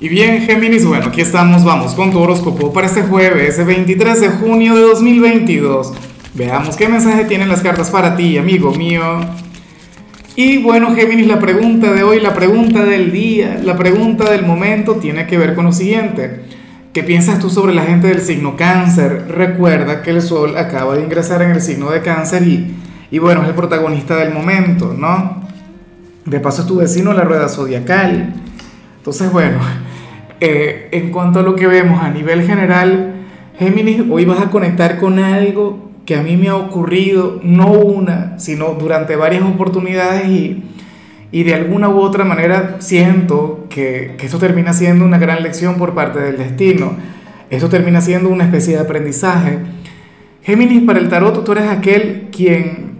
Y bien, Géminis, bueno, aquí estamos, vamos con tu horóscopo para este jueves, 23 de junio de 2022. Veamos qué mensaje tienen las cartas para ti, amigo mío. Y bueno, Géminis, la pregunta de hoy, la pregunta del día, la pregunta del momento tiene que ver con lo siguiente. ¿Qué piensas tú sobre la gente del signo cáncer? Recuerda que el sol acaba de ingresar en el signo de cáncer y, y bueno, es el protagonista del momento, ¿no? De paso es tu vecino la rueda zodiacal. Entonces, bueno, eh, en cuanto a lo que vemos a nivel general, Géminis, hoy vas a conectar con algo que a mí me ha ocurrido, no una, sino durante varias oportunidades y, y de alguna u otra manera siento que, que esto termina siendo una gran lección por parte del destino. Esto termina siendo una especie de aprendizaje. Géminis, para el tarot tú eres aquel quien,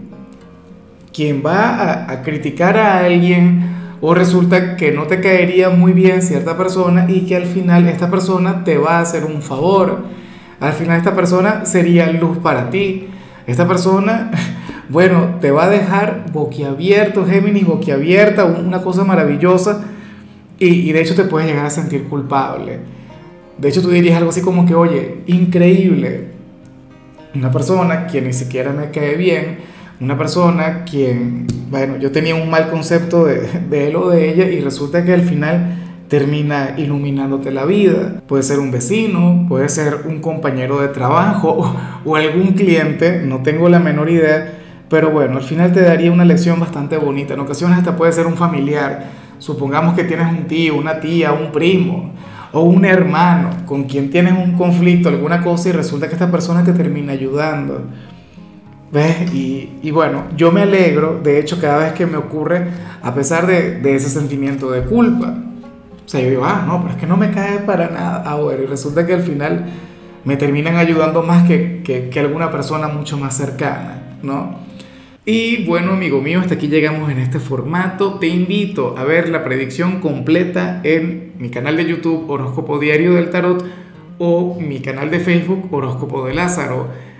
quien va a, a criticar a alguien o resulta que no te caería muy bien cierta persona y que al final esta persona te va a hacer un favor. Al final esta persona sería luz para ti. Esta persona, bueno, te va a dejar boquiabierto, Géminis, boquiabierta, una cosa maravillosa y, y de hecho te puedes llegar a sentir culpable. De hecho tú dirías algo así como que, oye, increíble, una persona que ni siquiera me cae bien, una persona quien, bueno, yo tenía un mal concepto de, de, él o de ella y resulta que al final termina iluminándote la vida. Puede ser un vecino, puede ser un compañero de trabajo o, algún cliente, no tengo la menor idea, pero bueno, al final te daría una lección bastante bonita. En ocasiones hasta puede ser un familiar. Supongamos que tienes un tío, una tía, un primo o un hermano con quien tienes un conflicto, alguna cosa y resulta que esta persona te termina ayudando. ¿Ves? Y, y, bueno, yo me alegro, de hecho, cada vez que me ocurre, a pesar de, de, ese sentimiento de culpa. O sea, yo digo, ah, no, pero es que no me cae para nada ahora. Y resulta que al final me terminan ayudando más que, que, que alguna persona mucho más cercana, ¿no? Y bueno, amigo mío, hasta aquí llegamos en este formato. Te invito a ver la predicción completa en mi canal de YouTube Horóscopo Diario del Tarot o mi canal de Facebook Horóscopo de Lázaro.